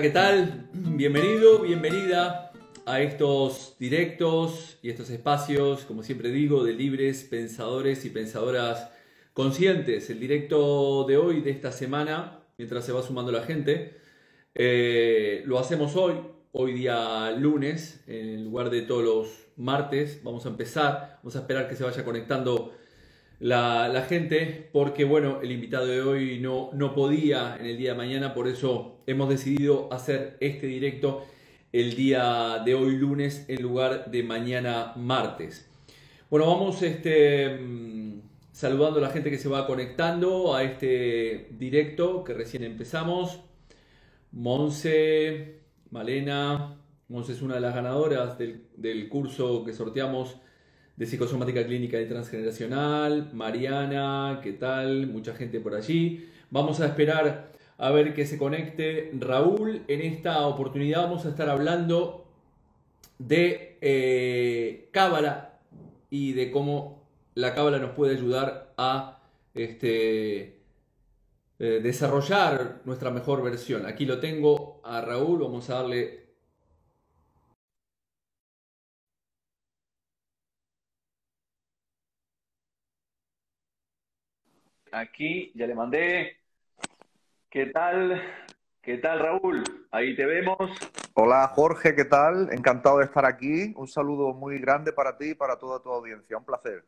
¿qué tal? Bienvenido, bienvenida a estos directos y estos espacios, como siempre digo, de libres pensadores y pensadoras conscientes. El directo de hoy, de esta semana, mientras se va sumando la gente, eh, lo hacemos hoy, hoy día lunes, en lugar de todos los martes. Vamos a empezar, vamos a esperar que se vaya conectando la, gente, porque bueno, el invitado de hoy no, no podía en el día de mañana, por eso hemos decidido hacer este directo el día de hoy lunes en lugar de mañana martes. Bueno, vamos este, mm, saludando a la gente que se va conectando a este directo que recién empezamos. Monse, Malena, Monse es una de las ganadoras del, del curso que sorteamos de psicosomática clínica y transgeneracional. Mariana, ¿qué tal? Mucha gente por allí. Vamos a esperar a ver que se conecte Raúl. En esta oportunidad vamos a estar hablando de eh, y de cómo la Cábala nos puede ayudar a este, eh, desarrollar nuestra mejor versión. Aquí lo tengo a Raúl, vamos a darle Aquí ya le mandé. ¿Qué tal? ¿Qué tal, Raúl? Ahí te vemos. Hola, Jorge, ¿qué tal? Encantado de estar aquí. Un saludo muy grande para ti y para toda tu audiencia. Un placer.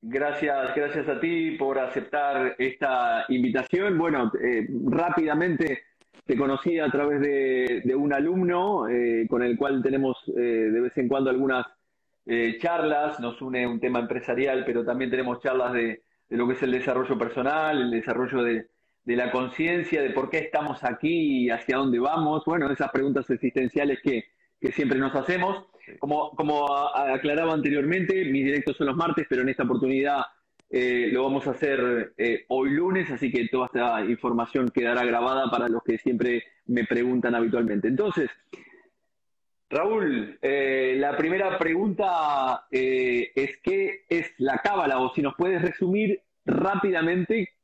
Gracias, gracias a ti por aceptar esta invitación. Bueno, eh, rápidamente te conocí a través de, un alumno eh, con el cual tenemos eh, de vez en cuando algunas charlas. Nos une un tema empresarial, pero también tenemos charlas de, de lo que es el desarrollo personal, el desarrollo de, la conciencia, de por qué estamos aquí y hacia dónde vamos. Bueno, esas preguntas existenciales que, siempre nos hacemos. Como, como aclaraba anteriormente, mis directos son los martes, pero en esta oportunidad eh, lo vamos a hacer eh, hoy lunes, así que toda esta información quedará grabada para los que siempre me preguntan habitualmente. Entonces, Raúl, eh, la primera pregunta eh, es qué es la cábala, o si nos puedes resumir rápidamente,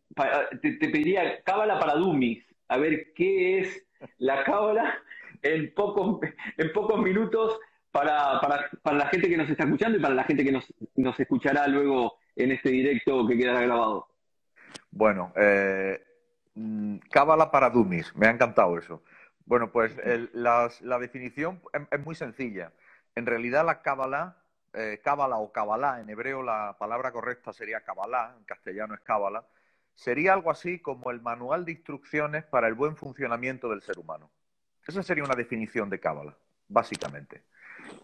te, pediría cábala para dummies, a ver qué es la cábala en pocos, en pocos minutos para, la gente que nos está escuchando y para la gente que nos, escuchará luego en este directo que quedará grabado. Bueno, eh, mm, cábala para dummies, me ha encantado eso. Bueno, pues la definición es, muy sencilla. En realidad la cábala, eh, cábala o cabalá, en hebreo la palabra correcta sería cabalá, en castellano es cábala, sería algo así como el manual de instrucciones para el buen funcionamiento del ser humano. Esa sería una definición de cábala, básicamente.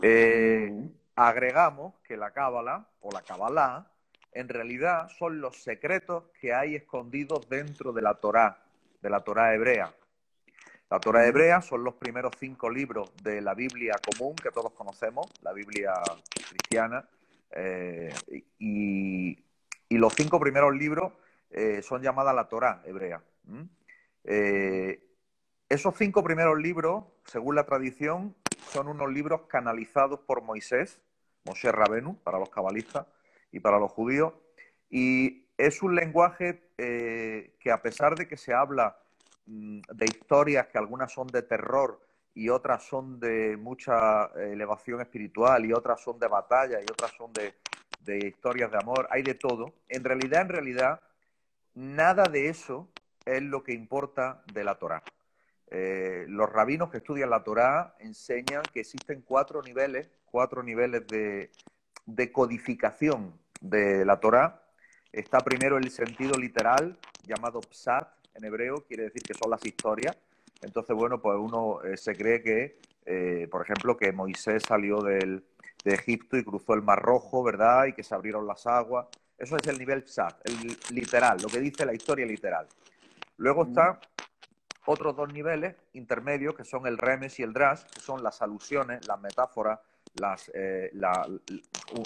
Eh, agregamos que la cábala o la cabalá en realidad son los secretos que hay escondidos dentro de la Torá, de la Torá hebrea. La Torah hebrea son los primeros cinco libros de la Biblia común que todos conocemos, la Biblia cristiana, eh, y, los cinco primeros libros eh, son llamadas la Torah hebrea. Eh, esos cinco primeros libros, según la tradición, son unos libros canalizados por Moisés, Moshe Rabenu, para los cabalistas y para los judíos, y es un lenguaje que a pesar de que se habla de historias que algunas son de terror y otras son de mucha eh, elevación espiritual y otras son de batalla y otras son de, historias de amor, hay de todo. En realidad, en realidad, nada de eso es lo que importa de la Torá. Eh, los rabinos que estudian la Torá enseñan que existen cuatro niveles, cuatro niveles de, de codificación de la Torá. Está primero el sentido literal, llamado psat, en hebreo quiere decir que son las historias. Entonces, bueno, pues uno eh, se cree que, eh, por ejemplo, que Moisés salió del, de Egipto y cruzó el Mar Rojo, ¿verdad? Y que se abrieron las aguas. Eso es el nivel psat, el literal, lo que dice la historia literal. Luego están otros dos niveles intermedios, que son el remes y el drash, que son las alusiones, las metáforas, las, eh,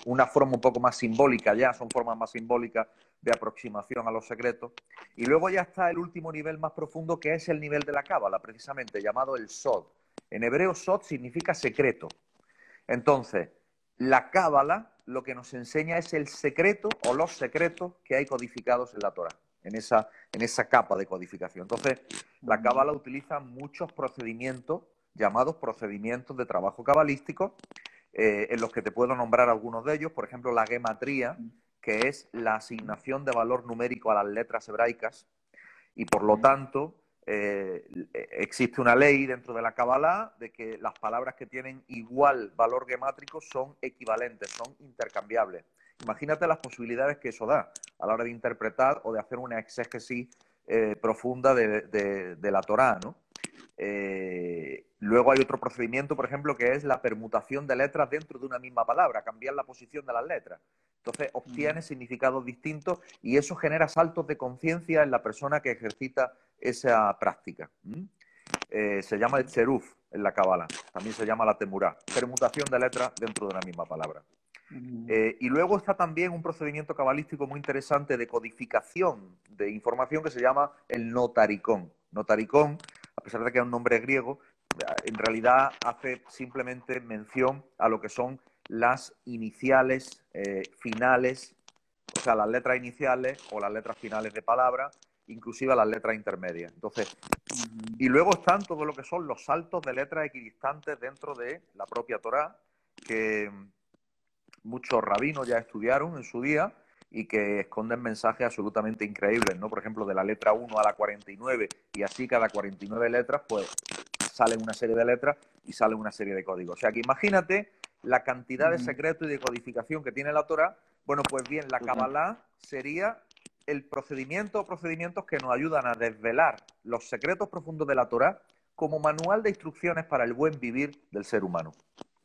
una forma un poco más simbólica ya, son formas más simbólicas de aproximación a los secretos. Y luego ya está el último nivel más profundo, que es el nivel de la cábala, precisamente, llamado el Sod. En hebreo, Sod significa secreto. Entonces, la cábala lo que nos enseña es el secreto o los secretos que hay codificados en la Torah, en esa, en esa capa de codificación. Entonces, La cábala utiliza muchos procedimientos llamados procedimientos de trabajo cabalístico, eh, en los que te puedo nombrar algunos de ellos, por ejemplo, la gematría, que es la asignación de valor numérico a las letras hebraicas, y por lo tanto eh, existe una ley dentro de la Kabbalah de que las palabras que tienen igual valor gemátrico son equivalentes, son intercambiables. Imagínate las posibilidades que eso da a la hora de interpretar o de hacer una exégesis eh, profunda de, la Torá, ¿no? Eh, luego hay otro procedimiento, por ejemplo, que es la permutación de letras dentro de una misma palabra, cambiar la posición de las letras. Entonces obtiene significados distintos y eso genera saltos de conciencia en la persona que ejercita esa práctica. Eh, se llama el cheruf en la Kabbalah, también se llama la temurá, permutación de letras dentro de una misma palabra. Eh, y luego está también un procedimiento cabalístico muy interesante de codificación de información que se llama el notaricón. Notaricón, a pesar de que es un nombre griego, en realidad hace simplemente mención a lo que son las iniciales, eh, finales, o sea, las letras iniciales o las letras finales de palabra, inclusive las letras intermedias. Entonces, y luego están todo lo que son los saltos de letras equidistantes dentro de la propia Torá, que muchos rabinos ya estudiaron en su día y que esconden mensajes absolutamente increíbles, ¿no? Por ejemplo, de la letra 1 a la 49 y así cada 49 letras, pues salen una serie de letras y salen una serie de códigos. O sea que imagínate la cantidad de secreto y de codificación que tiene la Torah. Bueno, pues bien, la Kabbalah sería el procedimiento o procedimientos que nos ayudan a desvelar los secretos profundos de la Torah como manual de instrucciones para el buen vivir del ser humano.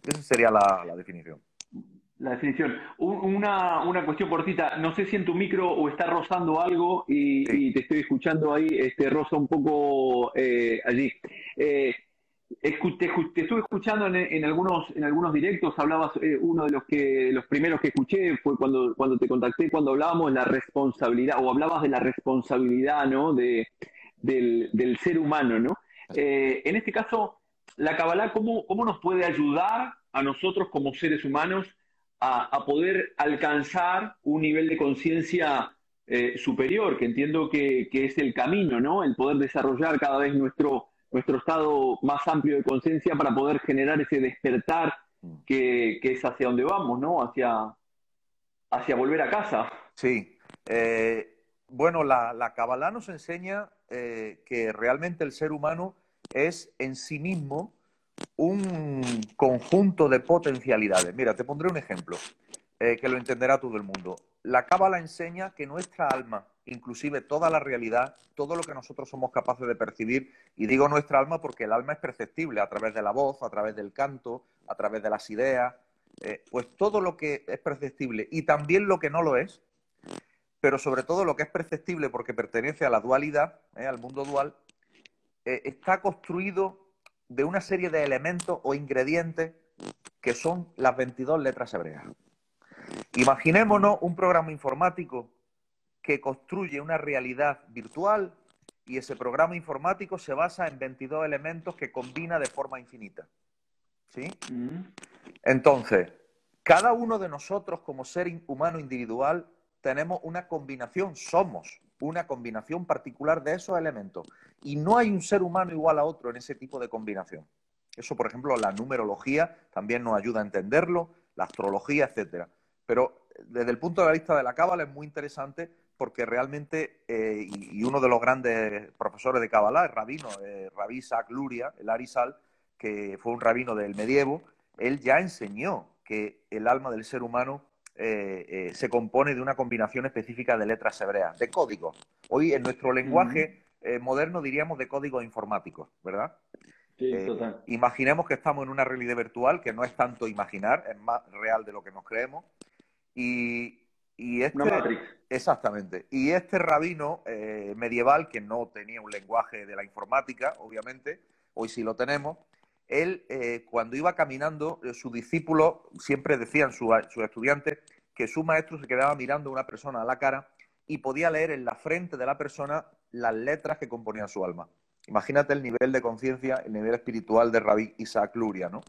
Esa sería la definición. La definición. Una, una, cuestión cortita. No sé si en tu micro o está rozando algo y, te estoy escuchando ahí, este, roza un poco eh, allí. Eh, te, estuve escuchando en, algunos, en algunos directos, hablabas, eh, uno de los que los primeros que escuché fue cuando, cuando te contacté, cuando hablábamos de la responsabilidad, o hablabas de la responsabilidad ¿no? de, del, del ser humano. ¿no? en este caso, la Kabbalah, ¿cómo, ¿cómo nos puede ayudar a nosotros como seres humanos a, poder alcanzar un nivel de conciencia eh, superior, que entiendo que, es el camino, ¿no? El poder desarrollar cada vez nuestro, nuestro estado más amplio de conciencia para poder generar ese despertar que, es hacia donde vamos, ¿no? Hacia, hacia volver a casa. Sí. Eh, bueno, la, la Kabbalah nos enseña eh, que realmente el ser humano es en sí mismo un conjunto de potencialidades. Mira, te pondré un ejemplo eh, que lo entenderá todo el mundo. La Cábala enseña que nuestra alma, inclusive toda la realidad, todo lo que nosotros somos capaces de percibir, y digo nuestra alma porque el alma es perceptible a través de la voz, a través del canto, a través de las ideas, eh, pues todo lo que es perceptible y también lo que no lo es, pero sobre todo lo que es perceptible porque pertenece a la dualidad, eh, al mundo dual, está construido de una serie de elementos o ingredientes que son las 22 letras hebreas. Imaginémonos un programa informático que construye una realidad virtual y ese programa informático se basa en 22 elementos que combina de forma infinita. ¿Sí? Mm. Entonces, cada uno de nosotros como ser humano individual tenemos una combinación, somos una combinación particular de esos elementos. Y no hay un ser humano igual a otro en ese tipo de combinación. Eso, por ejemplo, la numerología también nos ayuda a entenderlo, la astrología, etcétera. Pero desde el punto de vista de la cábala es muy interesante porque realmente, eh, y, uno de los grandes profesores de cábala, el rabino, eh, Rabí Isaac Luria, el Arizal, que fue un rabino del medievo, él ya enseñó que el alma del ser humano eh, eh, se compone de una combinación específica de letras hebreas, de códigos. Hoy en nuestro lenguaje eh, moderno diríamos de códigos informáticos, ¿verdad? Sí, total. Imaginemos que estamos en una realidad virtual, que no es tanto imaginar, es más real de lo que nos creemos. Y, y este, Exactamente. Y este rabino medieval, que no tenía un lenguaje de la informática, obviamente, hoy sí lo tenemos, él, eh, cuando iba caminando, eh, su discípulo siempre decían, sus estudiantes, que su maestro se quedaba mirando a una persona a la cara y podía leer en la frente de la persona las letras que componían su alma. Imagínate el nivel de conciencia, el nivel espiritual de Rabí Isaac Luria, ¿no?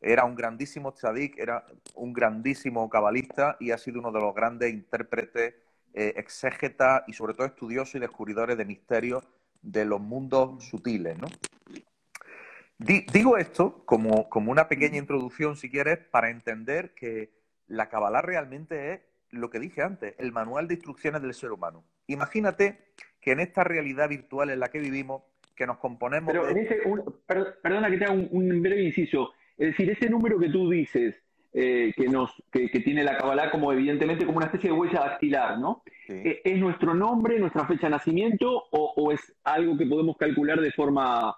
Era un grandísimo tzadik, era un grandísimo cabalista y ha sido uno de los grandes intérpretes, eh, exégetas y sobre todo estudiosos y descubridores de misterios de los mundos sutiles, ¿no? digo esto como, como una pequeña introducción, si quieres, para entender que la Kabbalah realmente es lo que dije antes, el manual de instrucciones del ser humano. Imagínate que en esta realidad virtual en la que vivimos, que nos componemos. Pero perdona que te haga un, breve inciso. Es decir, ese número que tú dices, eh, que, nos, que, tiene la Kabbalah como evidentemente como una especie de huella dactilar, ¿no? Eh, ¿Es nuestro nombre, nuestra fecha de nacimiento o, es algo que podemos calcular de forma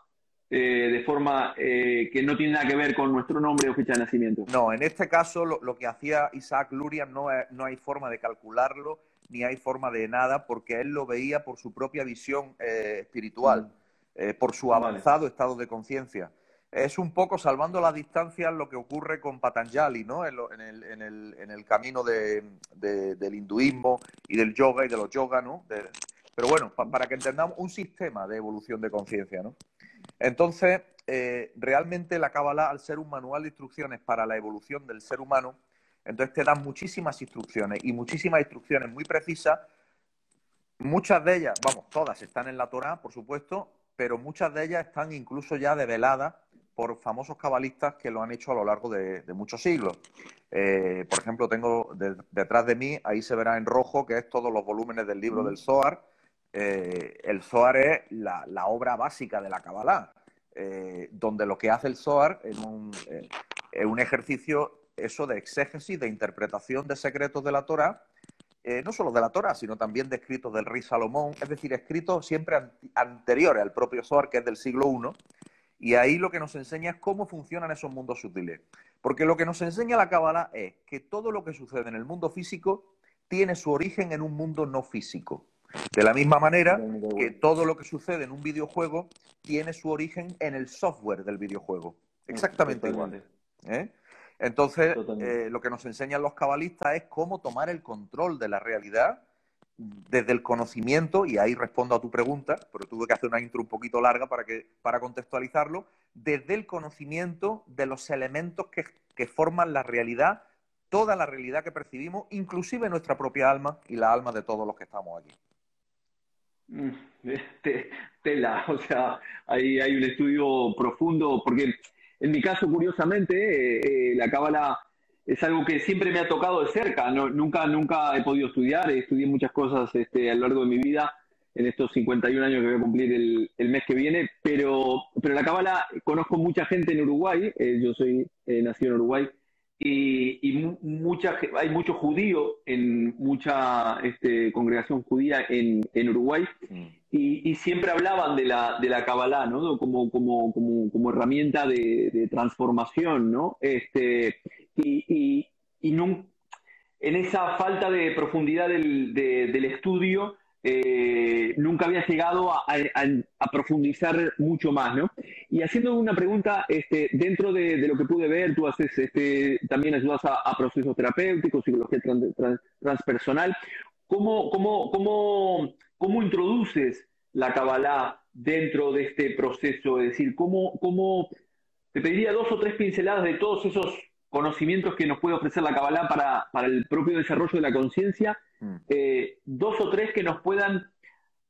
eh, de forma que no tiene nada que ver con nuestro nombre o fecha de nacimiento. No, en este caso lo, que hacía Isaac Luria no, no, hay forma de calcularlo ni hay forma de nada porque él lo veía por su propia visión espiritual. Mm. Por su avanzado estado de conciencia. Es un poco salvando las distancias lo que ocurre con Patanjali, ¿no? En, el, camino del hinduismo y del yoga y de los yoga, ¿no? pero bueno, para que entendamos un sistema de evolución de conciencia, ¿no? Entonces, eh, realmente la Kabbalah, al ser un manual de instrucciones para la evolución del ser humano, entonces te dan muchísimas instrucciones y muchísimas instrucciones muy precisas. Muchas de ellas, vamos, todas están en la Torah, por supuesto, pero muchas de ellas están incluso ya develadas por famosos cabalistas que lo han hecho a lo largo de, muchos siglos. Eh, por ejemplo, tengo detrás de mí, ahí se verá en rojo, que es todos los volúmenes del libro del Zohar. Eh, el Zohar es la, obra básica de la Kabbalah, eh, donde lo que hace el Zohar es un, es un ejercicio eso de exégesis, de interpretación de secretos de la Torah, no solo de la Torah, sino también de escritos del rey Salomón, es decir, escritos siempre anteriores al propio Zohar, que es del siglo I, y ahí lo que nos enseña es cómo funcionan esos mundos sutiles. Porque lo que nos enseña la Kabbalah es que todo lo que sucede en el mundo físico tiene su origen en un mundo no físico. De la misma manera que todo lo que sucede en un videojuego tiene su origen en el software del videojuego. Exactamente igual. ¿eh? Entonces, eh, lo que nos enseñan los cabalistas es cómo tomar el control de la realidad desde el conocimiento, y ahí respondo a tu pregunta, pero tuve que hacer una intro un poquito larga para, que, para contextualizarlo, desde el conocimiento de los elementos que, forman la realidad, toda la realidad que percibimos, inclusive nuestra propia alma y la alma de todos los que estamos aquí. Mm, tela, o sea, ahí hay un estudio profundo, porque en mi caso, curiosamente, eh, eh, la cábala es algo que siempre me ha tocado de cerca. nunca, nunca he podido estudiar, estudié muchas cosas este, a lo largo de mi vida, en estos 51 años que voy a cumplir el, mes que viene, pero, pero la cábala, conozco mucha gente en Uruguay, eh, yo soy nacido en Uruguay, y, mucha, hay mucho judío en mucha este, congregación judía en, Uruguay mm. y, siempre hablaban de la, de la Kabbalah, ¿no? Como, como, como, como herramienta de, transformación, ¿no? Este, y, y, en esa falta de profundidad del, del estudio, eh, nunca había llegado a, profundizar mucho más, ¿no? Y haciendo una pregunta, este, dentro de, lo que pude ver, tú haces, este, también ayudas a, procesos terapéuticos, psicología transpersonal. ¿Cómo, cómo, cómo, cómo introduces la Kabbalah dentro de este proceso? Es decir, ¿cómo, cómo te pediría dos o tres pinceladas de todos esos conocimientos que nos puede ofrecer la Kabbalah para, para el propio desarrollo de la conciencia Mm. Eh, dos o tres que nos puedan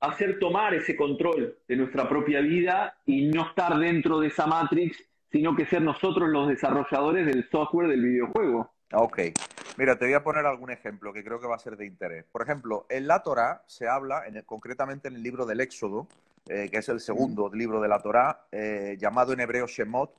hacer tomar ese control de nuestra propia vida y no estar dentro de esa matrix, sino que ser nosotros los desarrolladores del software del videojuego. Ok, mira, te voy a poner algún ejemplo que creo que va a ser de interés. Por ejemplo, en la Torah se habla, concretamente en el libro del Éxodo, eh, que es el segundo mm. libro de la Torah, eh, llamado en hebreo Shemot,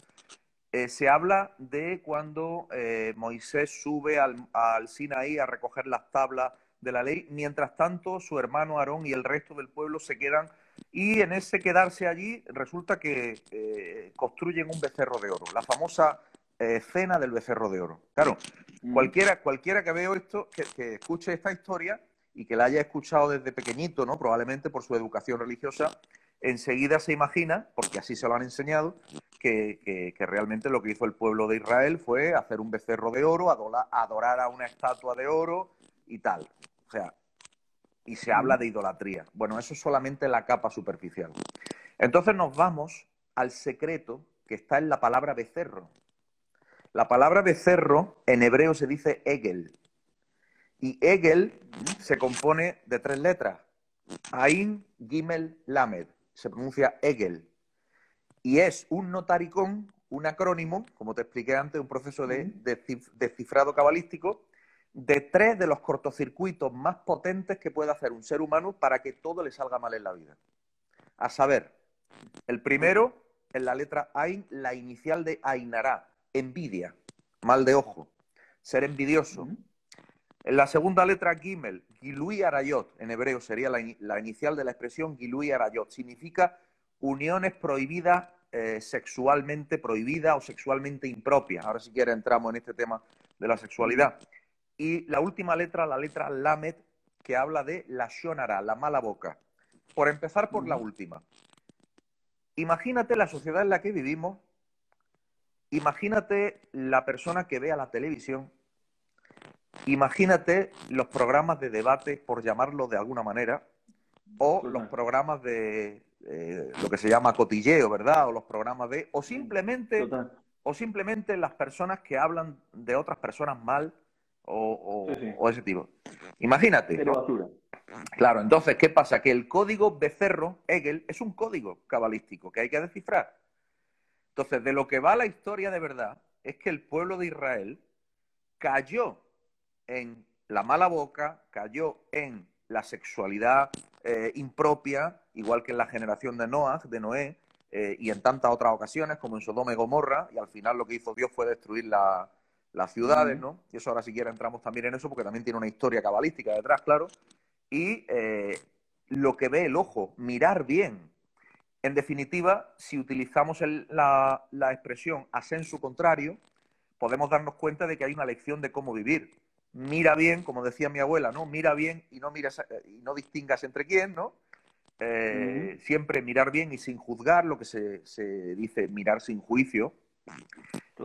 se habla de cuando Moisés sube al, al Sinaí a recoger las tablas de la ley. Mientras tanto, su hermano Aarón y el resto del pueblo se quedan y en ese quedarse allí resulta que eh, construyen un becerro de oro, la famosa eh, cena del becerro de oro. Claro, mm. cualquiera, cualquiera que veo esto, que, escuche esta historia y que la haya escuchado desde pequeñito, ¿no? Probablemente por su educación religiosa, enseguida se imagina, porque así se lo han enseñado, que, realmente lo que hizo el pueblo de Israel fue hacer un becerro de oro, adorar a una estatua de oro y tal sea, y se habla de idolatría. Bueno, eso es solamente la capa superficial. Entonces nos vamos al secreto que está en la palabra becerro. La palabra becerro en hebreo se dice Egel. Y Egel se compone de tres letras. Ain, Gimel, Lamed. se pronuncia Hegel. Y es un notaricón, un acrónimo, como te expliqué antes, un proceso de, descifrado cabalístico, de tres de los cortocircuitos más potentes que puede hacer un ser humano para que todo le salga mal en la vida. A saber, el primero, en la letra Ain, la inicial de Ainará, envidia, mal de ojo, ser envidioso. En la segunda letra, Gimel, Gilui Arayot, en hebreo sería la, inicial de la expresión Gilui Arayot, significa uniones prohibidas eh, sexualmente prohibidas o sexualmente impropias. Ahora si quieres entramos en este tema de la sexualidad. Y la última letra, la letra Lamet, que habla de la Shonara, la mala boca. Por empezar por la última. Imagínate la sociedad en la que vivimos, imagínate la persona que vea la televisión, imagínate los programas de debate, por llamarlo de alguna manera, o los programas de eh, lo que se llama cotilleo, ¿verdad? O los programas de... O simplemente, o simplemente las personas que hablan de otras personas mal o, ese tipo. Imagínate. Claro, entonces, ¿qué pasa? Que el código Becerro, Hegel, es un código cabalístico que hay que descifrar. Entonces, de lo que va la historia de verdad es que el pueblo de Israel cayó en la mala boca, cayó en la sexualidad eh, impropia, igual que en la generación de Noah, de Noé, eh, y en tantas otras ocasiones, como en Sodoma y Gomorra, y al final lo que hizo Dios fue destruir las ciudades, ¿no? Y eso ahora si quieres entramos también en eso, porque también tiene una historia cabalística detrás, claro. Y eh, lo que ve el ojo, mirar bien. En definitiva, si utilizamos la, la expresión asenso contrario, podemos darnos cuenta de que hay una lección de cómo vivir mira bien, como decía mi abuela, ¿no? Mira bien y no miras y no distingas entre quién, ¿no? Eh, siempre mirar bien y sin juzgar, lo que se, dice mirar sin juicio.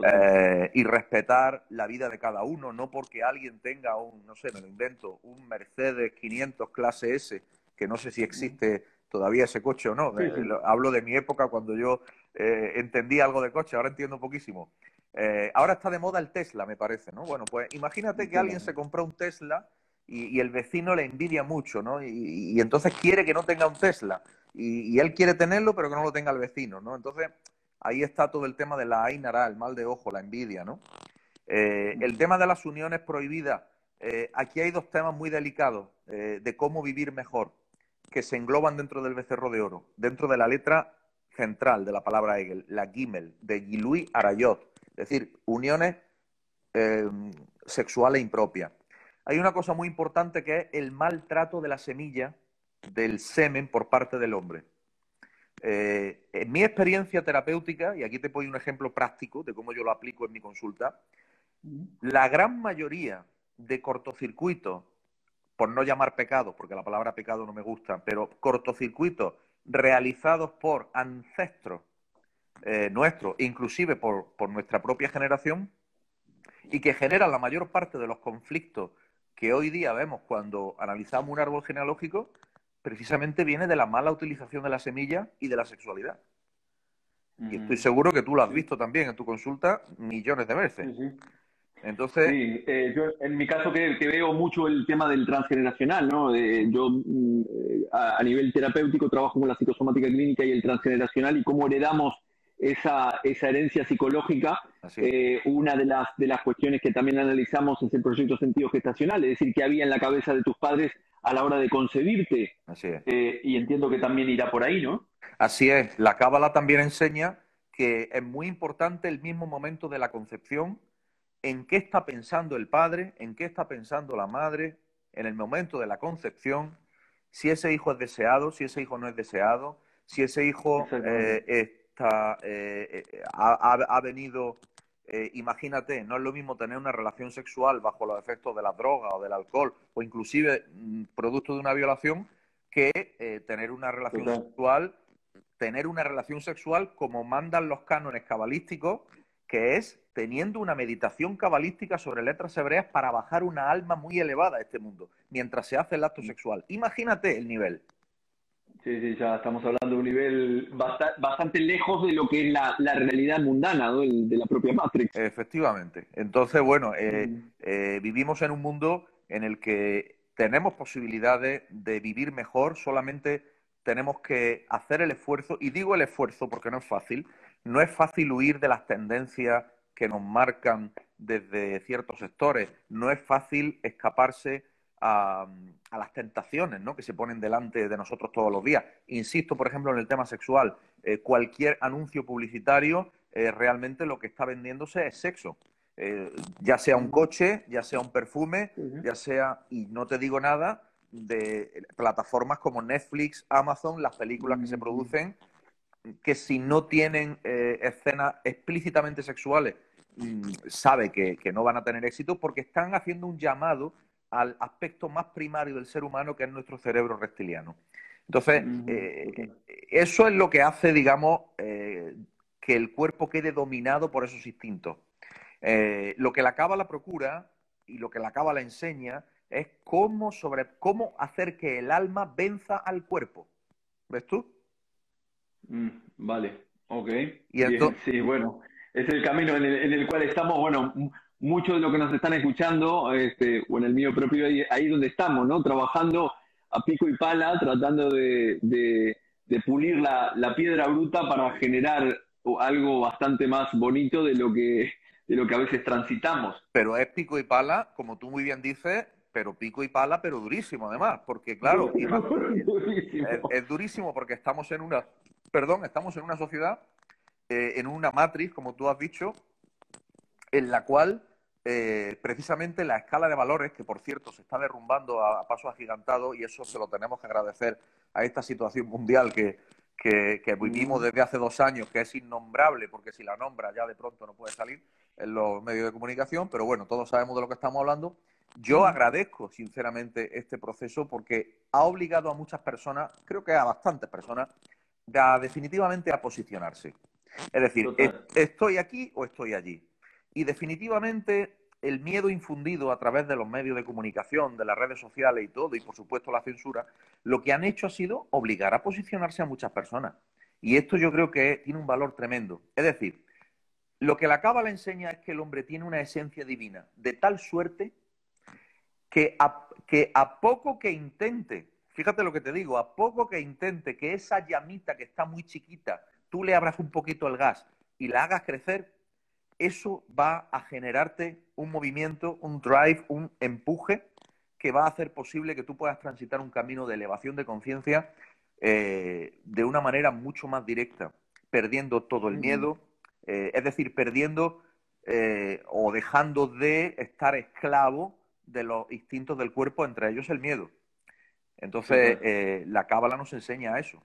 Eh, y respetar la vida de cada uno, no porque alguien tenga un, no sé, me lo invento, un Mercedes 500 clase S, que no sé si existe todavía ese coche o no. Eh, hablo de mi época cuando yo entendí algo de coche, ahora entiendo poquísimo. Eh, ahora está de moda el Tesla, me parece, ¿no? Bueno, pues imagínate que alguien se compró un Tesla y, el vecino le envidia mucho, ¿no? Y, entonces quiere que no tenga un Tesla. Y, él quiere tenerlo, pero que no lo tenga el vecino, ¿no? Entonces, ahí está todo el tema de la Ainara, el mal de ojo, la envidia, ¿no? Eh, el tema de las uniones prohibidas. Eh, aquí hay dos temas muy delicados de cómo vivir mejor, que se engloban dentro del becerro de oro, dentro de la letra central de la palabra Hegel, la Gimel, de Gilui Arayot es decir, uniones eh, sexuales impropias. Hay una cosa muy importante que es el maltrato de la semilla del semen por parte del hombre. Eh, en mi experiencia terapéutica, y aquí te pongo un ejemplo práctico de cómo yo lo aplico en mi consulta, la gran mayoría de cortocircuitos, por no llamar pecado, porque la palabra pecado no me gusta, pero cortocircuitos realizados por ancestros eh, nuestro, inclusive por, nuestra propia generación, y que genera la mayor parte de los conflictos que hoy día vemos cuando analizamos un árbol genealógico, precisamente viene de la mala utilización de la semilla y de la sexualidad. Y estoy seguro que tú lo has visto también en tu consulta millones de veces. Entonces. Sí, eh, yo en mi caso que, veo mucho el tema del transgeneracional, ¿no? yo mm, eh, a, nivel terapéutico trabajo con la psicosomática clínica y el transgeneracional y cómo heredamos esa, esa herencia psicológica, eh, una de las, de las cuestiones que también analizamos es el proyecto sentido gestacional, es decir, qué había en la cabeza de tus padres a la hora de concebirte. Así es. Eh, y entiendo que también irá por ahí, ¿no? Así es. La Cábala también enseña que es muy importante el mismo momento de la concepción, en qué está pensando el padre, en qué está pensando la madre, en el momento de la concepción, si ese hijo es deseado, si ese hijo no es deseado, si ese hijo eh, eh, eh, ha, venido, eh, imagínate, no es lo mismo tener una relación sexual bajo los efectos de la droga o del alcohol o inclusive mm, producto de una violación que tener una relación sexual, tener una relación sexual como mandan los cánones cabalísticos, que es teniendo una meditación cabalística sobre letras hebreas para bajar una alma muy elevada a este mundo, mientras se hace el acto sexual. Imagínate el nivel. Sí, sí, ya estamos hablando de un nivel bastante, lejos de lo que es la, realidad mundana ¿no? de la propia Matrix. Efectivamente. Entonces, bueno, eh, mm. eh, vivimos en un mundo en el que tenemos posibilidades de vivir mejor solamente tenemos que hacer el esfuerzo, y digo el esfuerzo porque no es fácil, no es fácil huir de las tendencias que nos marcan desde ciertos sectores, no es fácil escaparse a, las tentaciones ¿no? que se ponen delante de nosotros todos los días. Insisto, por ejemplo, en el tema sexual, eh, cualquier anuncio publicitario eh, realmente lo que está vendiéndose es sexo. Eh, ya sea un coche, ya sea un perfume, ya sea, y no te digo nada, de plataformas como Netflix, Amazon, las películas que se producen, que si no tienen escenas explícitamente sexuales, mm, sabe que, no van a tener éxito porque están haciendo un llamado al aspecto más primario del ser humano, que es nuestro cerebro reptiliano. Entonces, eh, eso es lo que hace, digamos, eh, que el cuerpo quede dominado por esos instintos. Eh, lo que la cábala procura y lo que la cábala enseña es cómo, sobre, cómo hacer que el alma venza al cuerpo. ¿Ves tú? Mm, vale, ok. Y sí, bueno, es el camino en el, en el cual estamos, bueno, muchos de los que nos están escuchando, este, o en el mío propio, ahí, ahí donde estamos, ¿no? Trabajando a pico y pala, tratando de, de, pulir la, la, piedra bruta para generar algo bastante más bonito de lo que de lo que a veces transitamos. Pero es pico y pala, como tú muy bien dices, pero pico y pala, pero durísimo además, porque claro, Es, durísimo porque estamos en una, perdón, estamos en una sociedad, eh, en una matriz, como tú has dicho, en la cual eh, precisamente la escala de valores, que por cierto se está derrumbando a, paso agigantado, y eso se lo tenemos que agradecer a esta situación mundial que, vivimos desde hace dos años, que es innombrable, porque si la nombra ya de pronto no puede salir en los medios de comunicación, pero bueno, todos sabemos de lo que estamos hablando. Yo agradezco sinceramente este proceso porque ha obligado a muchas personas, creo que a bastantes personas, a definitivamente a posicionarse. Es decir, ¿estoy aquí o estoy allí? Y definitivamente el miedo infundido a través de los medios de comunicación, de las redes sociales y todo, y por supuesto la censura, lo que han hecho ha sido obligar a posicionarse a muchas personas. Y esto yo creo que tiene un valor tremendo. Es decir, lo que la Cábala enseña es que el hombre tiene una esencia divina, de tal suerte que a, que a poco que intente, fíjate lo que te digo, a poco que intente que esa llamita que está muy chiquita, tú le abras un poquito el gas y la hagas crecer, eso va a generarte un movimiento, un drive, un empuje que va a hacer posible que tú puedas transitar un camino de elevación de conciencia eh, de una manera mucho más directa, perdiendo todo el miedo, eh, es decir, perdiendo eh, o dejando de estar esclavo de los instintos del cuerpo, entre ellos el miedo. Entonces, la cábala nos enseña eso.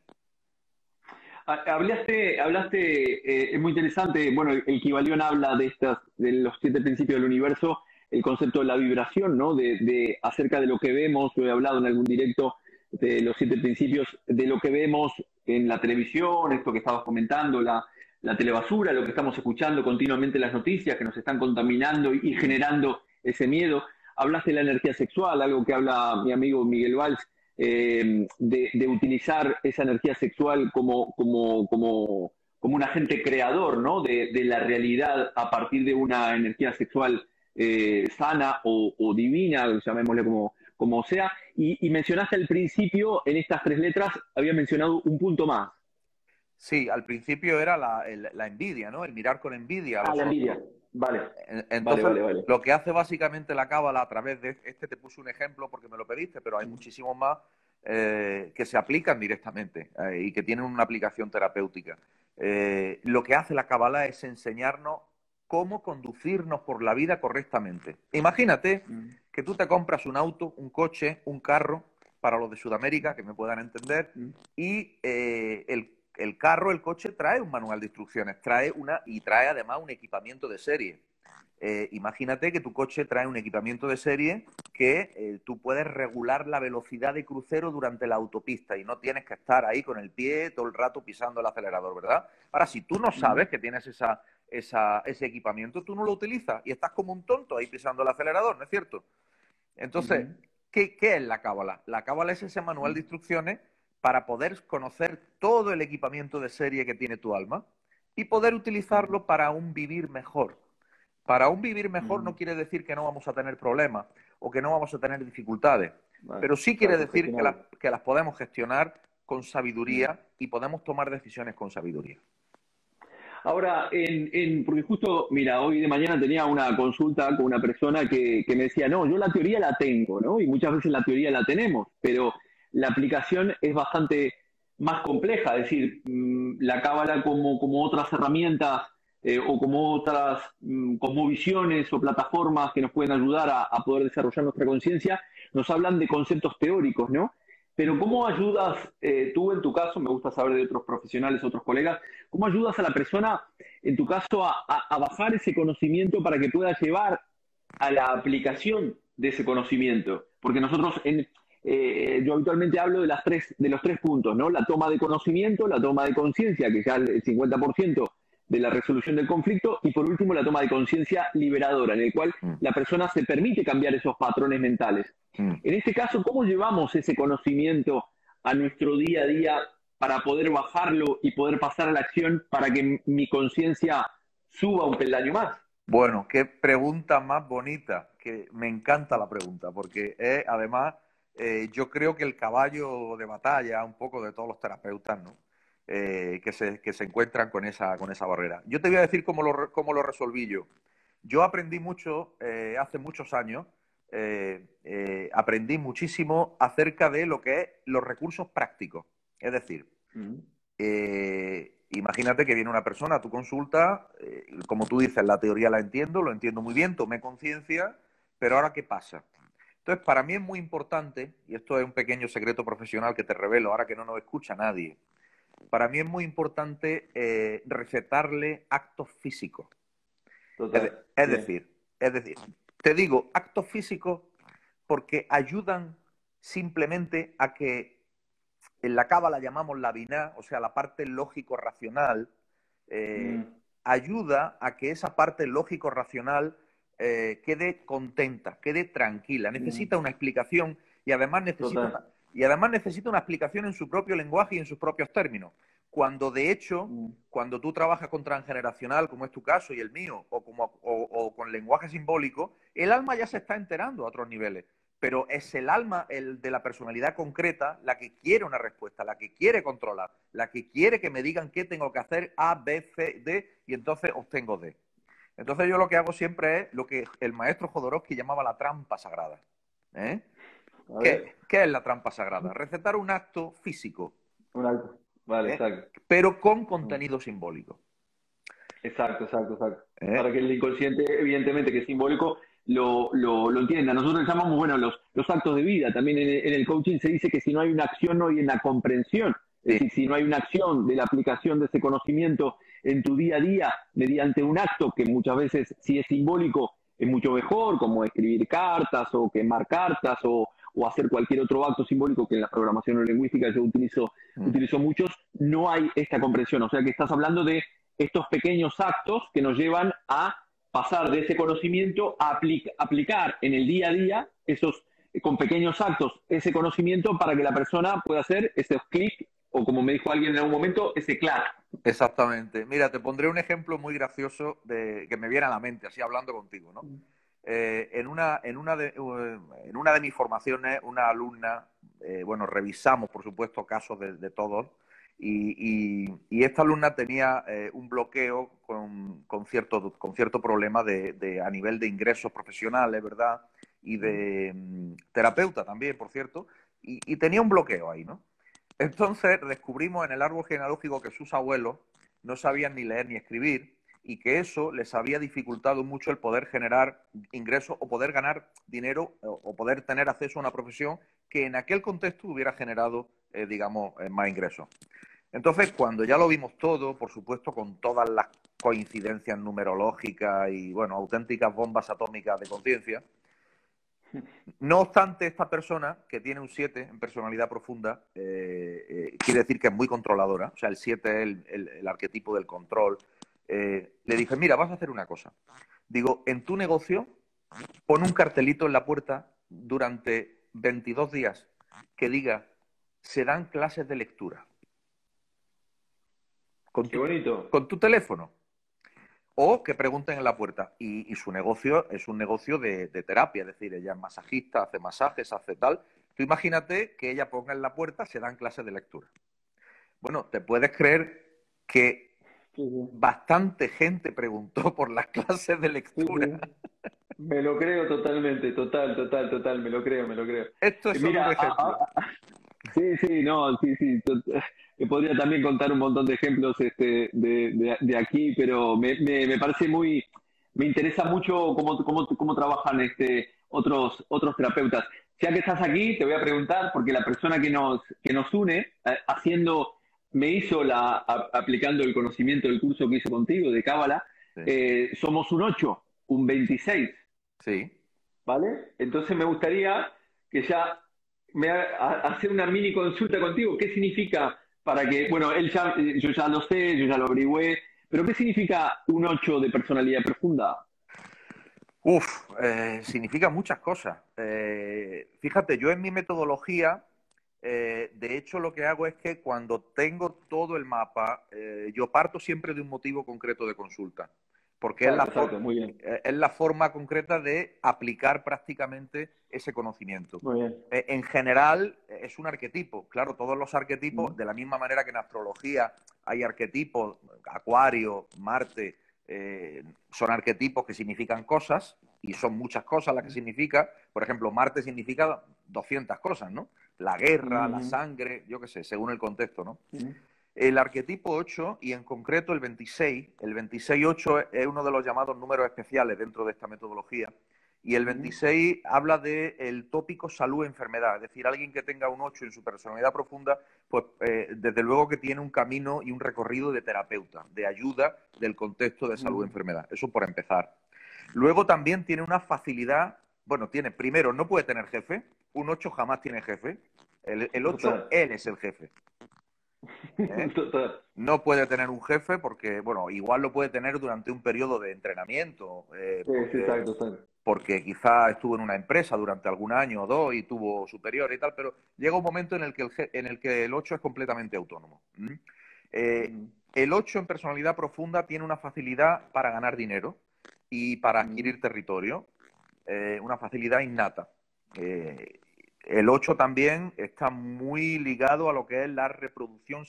Ah, hablaste, hablaste eh, es muy interesante, bueno, el, habla de estas, de los siete principios del universo, el concepto de la vibración, ¿no? De, acerca de lo que vemos, yo he hablado en algún directo de los siete principios, de lo que vemos en la televisión, esto que estabas comentando, la, la telebasura, lo que estamos escuchando continuamente en las noticias que nos están contaminando y, generando ese miedo. Hablaste de la energía sexual, algo que habla mi amigo Miguel Valls, eh, de, utilizar esa energía sexual como, como, como, como un agente creador ¿no? de, la realidad a partir de una energía sexual eh, sana o, divina, llamémosle como, como sea. Y, mencionaste al principio, en estas tres letras, había mencionado un punto más. Sí, al principio era la, la envidia, ¿no? El mirar con envidia. Ah, la envidia. Vale. Entonces, lo que hace básicamente la cábala a través de este te puse un ejemplo porque me lo pediste, pero hay muchísimos más eh, que se aplican directamente eh, y que tienen una aplicación terapéutica. Eh, lo que hace la cábala es enseñarnos cómo conducirnos por la vida correctamente. Imagínate mm. que tú te compras un auto, un coche, un carro, para los de Sudamérica, que me puedan entender, mm. y el el carro, el coche trae un manual de instrucciones, trae una y trae además un equipamiento de serie. Eh, imagínate que tu coche trae un equipamiento de serie que eh, tú puedes regular la velocidad de crucero durante la autopista y no tienes que estar ahí con el pie todo el rato pisando el acelerador, ¿verdad? Ahora, si tú no sabes que tienes esa, ese equipamiento, tú no lo utilizas y estás como un tonto ahí pisando el acelerador, ¿no es cierto? Entonces, ¿qué, ¿qué, es la cábala? La cábala es ese manual de instrucciones para poder conocer todo el equipamiento de serie que tiene tu alma y poder utilizarlo para un vivir mejor. Para un vivir mejor no quiere decir que no vamos a tener problemas o que no vamos a tener dificultades, pero sí quiere decir que, que, las podemos gestionar con sabiduría y podemos tomar decisiones con sabiduría. Ahora, en, porque justo, mira, hoy de mañana tenía una consulta con una persona que, me decía, no, yo la teoría la tengo, ¿no? Y muchas veces la teoría la tenemos, pero la aplicación es bastante más compleja, es decir, mm, la cábala como, otras herramientas eh, o como otras mm, como visiones o plataformas que nos pueden ayudar a, a poder desarrollar nuestra conciencia, nos hablan de conceptos teóricos, ¿no? Pero ¿cómo ayudas eh, tú en tu caso, me gusta saber de otros profesionales, otros colegas, cómo ayudas a la persona en tu caso a, bajar ese conocimiento para que pueda llevar a la aplicación de ese conocimiento? Porque nosotros, en, eh, yo habitualmente hablo de, las tres, de los tres puntos, ¿no? La toma de conocimiento, la toma de conciencia, que ya el 50% de la resolución del conflicto y por último la toma de conciencia liberadora, en el cual mm. la persona se permite cambiar esos patrones mentales. Mm. En este caso, ¿cómo llevamos ese conocimiento a nuestro día a día para poder bajarlo y poder pasar a la acción para que mi conciencia suba un peldaño más? Bueno, qué pregunta más bonita, que me encanta la pregunta, porque es además, eh, yo creo que el caballo de batalla un poco de todos los terapeutas, ¿no? Eh, que, se, que, se, encuentran con esa, con esa barrera. Yo te voy a decir cómo lo, cómo lo resolví yo. Yo aprendí mucho eh, hace muchos años, aprendí muchísimo acerca de lo que es los recursos prácticos. Es decir, imagínate que viene una persona a tu consulta, como tú dices, la teoría la entiendo, lo entiendo muy bien, tomé conciencia, pero ahora ¿qué pasa? Entonces, para mí es muy importante, y esto es un pequeño secreto profesional que te revelo ahora que no nos escucha nadie, para mí es muy importante eh, recetarle actos físicos. es, decir, es decir, te digo actos físicos porque ayudan simplemente a que en la cábala llamamos la biná, o sea, la parte lógico-racional, eh, mm. ayuda a que esa parte lógico-racional eh, quede contenta, quede tranquila. Necesita mm. una explicación y además necesita, y además necesita una explicación en su propio lenguaje y en sus propios términos. Cuando de hecho, mm. cuando tú trabajas con transgeneracional, como es tu caso y el mío, o, como, o, con lenguaje simbólico, el alma ya se está enterando a otros niveles. Pero es el alma, el de la personalidad concreta, la que quiere una respuesta, la que quiere controlar, la que quiere que me digan qué tengo que hacer A, B, C, D, y entonces obtengo D. Entonces yo lo que hago siempre es lo que el maestro Jodorowsky llamaba la trampa sagrada. ¿eh? ¿Qué, es la trampa sagrada? Recetar un acto físico. Un acto. Vale, ¿Eh? exacto. Pero con contenido simbólico. Exacto, exacto, exacto. ¿Eh? Para que el inconsciente, evidentemente, que es simbólico, lo, lo, entienda. Nosotros llamamos, bueno, los, los actos de vida. También en, el coaching se dice que si no hay una acción, no hay una comprensión. Si no hay una acción de la aplicación de ese conocimiento en tu día a día mediante un acto que muchas veces, si es simbólico, es mucho mejor, como escribir cartas o quemar cartas o, o hacer cualquier otro acto simbólico que en la programación lingüística yo utilizo, mm. utilizo muchos, no hay esta comprensión. O sea que estás hablando de estos pequeños actos que nos llevan a pasar de ese conocimiento a aplicar en el día a día esos con pequeños actos ese conocimiento para que la persona pueda hacer ese clic o como me dijo alguien en algún momento, ese clac. Exactamente. Mira, te pondré un ejemplo muy gracioso de que me viene a la mente, así hablando contigo, ¿no? Eh, en, una, en, una de, eh, en una de mis formaciones, una alumna, eh, bueno, revisamos, por supuesto, casos de, todos, y, esta alumna tenía un bloqueo con, con, cierto, con cierto problema de, a nivel de ingresos profesionales, ¿verdad? Y de mm, terapeuta también, por cierto, y, y tenía un bloqueo ahí, ¿no? Entonces descubrimos en el árbol genealógico que sus abuelos no sabían ni leer ni escribir y que eso les había dificultado mucho el poder generar ingresos o poder ganar dinero o poder tener acceso a una profesión que en aquel contexto hubiera generado, eh, digamos, eh, más ingresos. Entonces, cuando ya lo vimos todo, por supuesto, con todas las coincidencias numerológicas y, bueno, auténticas bombas atómicas de conciencia, no obstante, esta persona, que tiene un 7 en personalidad profunda, eh, quiere decir que es muy controladora. O sea, el 7 es el, arquetipo del control, eh, le dije, mira, vas a hacer una cosa. Digo, en tu negocio, pon un cartelito en la puerta durante 22 días que diga, se dan clases de lectura. Con tu, bonito. Con tu teléfono. O que pregunten en la puerta. Y, su negocio es un negocio de, terapia, es decir, ella es masajista, hace masajes, hace tal, Tú imagínate que ella ponga en la puerta, se dan clases de lectura. Bueno, te puedes creer que bastante gente preguntó por las clases de lectura. Me lo creo totalmente, total, total, total, me lo creo, me lo creo. Esto es un ejemplo. sí, sí, no, sí, sí. Podría también contar un montón de ejemplos este, de, de, aquí, pero me, me, parece muy, me interesa mucho cómo, cómo, cómo trabajan este, otros, otros terapeutas. Ya que estás aquí, te voy a preguntar, porque la persona que nos, que nos une, eh, haciendo, me hizo la, aplicando el conocimiento del curso que hizo contigo de Cábala, eh, somos un 8, un 26. Sí. ¿Vale? Entonces me gustaría que ya me hacer una mini consulta contigo. ¿Qué significa para que, bueno, él ya, yo ya lo sé, yo ya lo averigüé, pero ¿qué significa un 8 de personalidad profunda? Uf, eh, significa muchas cosas. Eh, fíjate, yo en mi metodología, eh, de hecho lo que hago es que cuando tengo todo el mapa, yo parto siempre de un motivo concreto de consulta, porque es, la es, la forma concreta de aplicar prácticamente ese conocimiento. en general es un arquetipo, claro, todos los arquetipos, de la misma manera que en astrología hay arquetipos, Acuario, Marte, eh, son arquetipos que significan cosas y son muchas cosas las que significa. Por ejemplo, Marte significa 200 cosas, ¿no? La guerra, la sangre, yo qué sé, según el contexto, ¿no? El arquetipo 8 y en concreto el 26, el 26-8 es uno de los llamados números especiales dentro de esta metodología. Y el 26 habla del el tópico salud-enfermedad, es decir, alguien que tenga un 8 en su personalidad profunda, pues eh, desde luego que tiene un camino y un recorrido de terapeuta, de ayuda del contexto de salud-enfermedad. Eso por empezar. Luego también tiene una facilidad, bueno, tiene, primero, no puede tener jefe, un 8 jamás tiene jefe, el, el 8, él es el jefe. ¿Eh? No puede tener un jefe porque, bueno, igual lo puede tener durante un periodo de entrenamiento. Eh, sí, exacto, porque quizá estuvo en una empresa durante algún año o dos y tuvo superior y tal, pero llega un momento en el que el, en el, que el 8 es completamente autónomo. Eh, mm. el 8 en personalidad profunda tiene una facilidad para ganar dinero y para mm. adquirir territorio, una facilidad innata. Eh, el 8 también está muy ligado a lo que es la reproducción,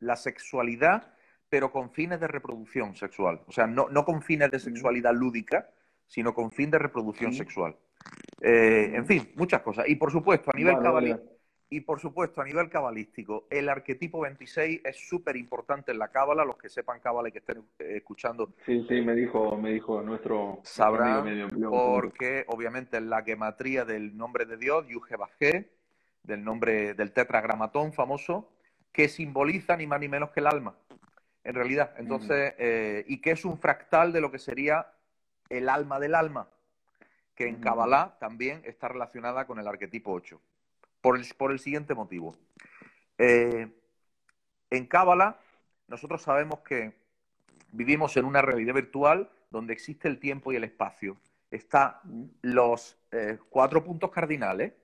la sexualidad, pero con fines de reproducción sexual. O sea, no, no con fines de sexualidad lúdica, sino con fin de reproducción sexual. Eh, en fin, muchas cosas. Y por supuesto, a nivel y por supuesto, a nivel cabalístico, el arquetipo 26 es súper importante en la cábala. Los que sepan cábala y que estén eh, escuchando. Sí, sí, me dijo, me dijo nuestro. Sabrán, porque obviamente es la gematría del nombre de Dios, Yuge del nombre del tetragramatón famoso, que simboliza ni más ni menos que el alma, en realidad. Entonces, eh, y que es un fractal de lo que sería el alma del alma, que en Kabbalah también está relacionada con el arquetipo 8, por el, por el siguiente motivo. Eh, en Kabbalah nosotros sabemos que vivimos en una realidad virtual donde existe el tiempo y el espacio. Están los eh, cuatro puntos cardinales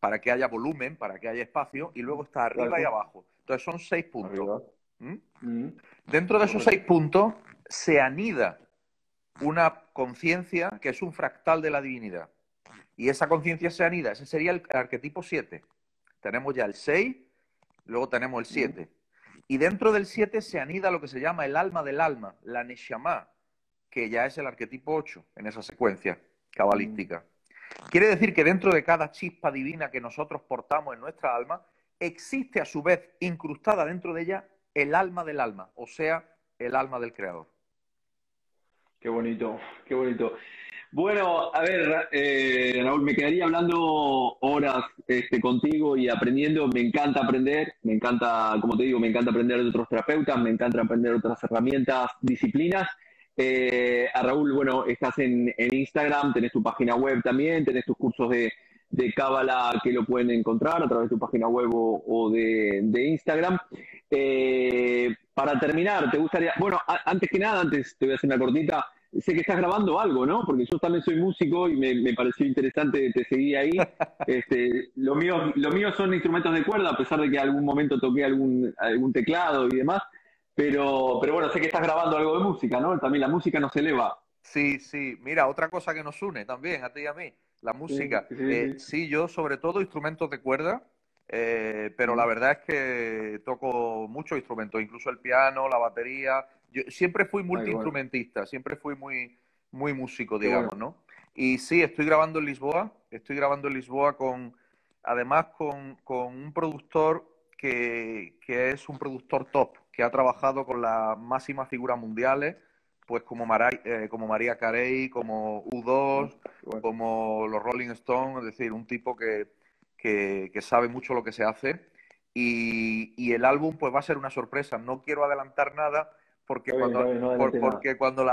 para que haya volumen, para que haya espacio, y luego está arriba y abajo. Entonces son seis puntos. ¿Mm? Dentro de esos seis puntos se anida una conciencia que es un fractal de la divinidad. Y esa conciencia se anida, ese sería el arquetipo 7. Tenemos ya el 6, luego tenemos el 7. Y dentro del 7 se anida lo que se llama el alma del alma, la Neshama, que ya es el arquetipo 8 en esa secuencia cabalística. Quiere decir que dentro de cada chispa divina que nosotros portamos en nuestra alma, existe a su vez incrustada dentro de ella el alma del alma, o sea, el alma del Creador. Qué bonito, qué bonito. Bueno, a ver, eh, Raúl, me quedaría hablando horas este, contigo y aprendiendo. Me encanta aprender, me encanta, como te digo, me encanta aprender de otros terapeutas, me encanta aprender otras herramientas, disciplinas. Eh, a Raúl, bueno, estás en, Instagram, tenés tu página web también, tenés tus cursos de, de Cábala que lo pueden encontrar a través de tu página web o, de, Instagram. Eh, para terminar, ¿te gustaría, bueno, antes que nada, antes te voy a hacer una cortita, sé que estás grabando algo, ¿no? Porque yo también soy músico y me, pareció interesante, te seguí ahí. Este, lo, mío, lo mío son instrumentos de cuerda, a pesar de que algún momento toqué algún, algún teclado y demás. Pero, pero bueno, sé que estás grabando algo de música, ¿no? También la música nos eleva. Sí, sí. Mira, otra cosa que nos une también, a ti y a mí, la música. Eh, sí, yo sobre todo instrumentos de cuerda, eh, pero la verdad es que toco muchos instrumentos, incluso el piano, la batería. Yo siempre fui multiinstrumentista, siempre fui muy, muy músico, digamos, ¿no? Y sí, estoy grabando en Lisboa, estoy grabando en Lisboa con, además con, con un productor que, que, es un productor top, que ha trabajado con las máximas figuras mundiales, pues como, eh, como María Carey, como U2, como los Rolling Stones, es decir, un tipo que, que, sabe mucho lo que se hace. Y, y, el álbum pues va a ser una sorpresa. No quiero adelantar nada porque cuando, porque cuando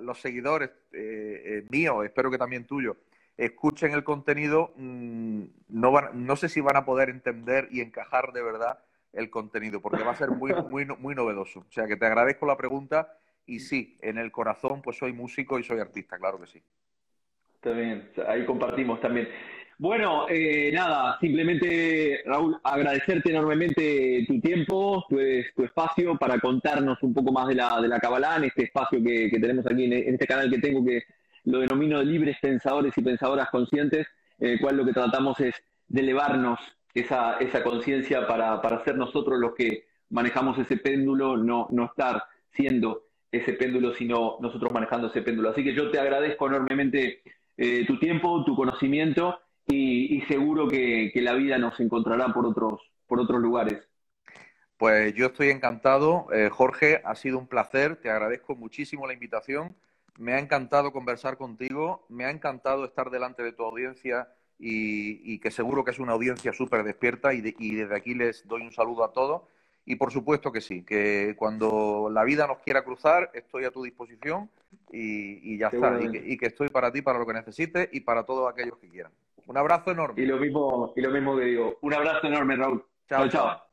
los seguidores eh, eh, míos, espero que también tuyos, escuchen el contenido, mm, no, van, no sé si van a poder entender y encajar de verdad el contenido, porque va a ser muy, muy, muy novedoso. O sea que te agradezco la pregunta y sí, en el corazón pues soy músico y soy artista, claro que sí. Está bien, ahí compartimos también. Bueno, eh, nada, simplemente, Raúl, agradecerte enormemente tu tiempo, tu, tu, espacio para contarnos un poco más de la, de la Kabbalah, en este espacio que, tenemos aquí, en, este canal que tengo, que lo denomino libres pensadores y pensadoras conscientes, en el cual lo que tratamos es de elevarnos esa, esa conciencia para, para ser nosotros los que manejamos ese péndulo, no, no estar siendo ese péndulo, sino nosotros manejando ese péndulo. Así que yo te agradezco enormemente eh, tu tiempo, tu conocimiento y, seguro que, la vida nos encontrará por otros, por otros lugares. Pues yo estoy encantado, eh, Jorge, ha sido un placer, te agradezco muchísimo la invitación, me ha encantado conversar contigo, me ha encantado estar delante de tu audiencia y, que seguro que es una audiencia súper despierta y, y desde aquí les doy un saludo a todos y por supuesto que sí, que cuando la vida nos quiera cruzar, estoy a tu disposición y, ya está. Y que, estoy para ti, para lo que necesites y para todos aquellos que quieran. Un abrazo enorme. Y lo mismo, y lo mismo que digo. Un abrazo enorme, Raúl. chao. chao.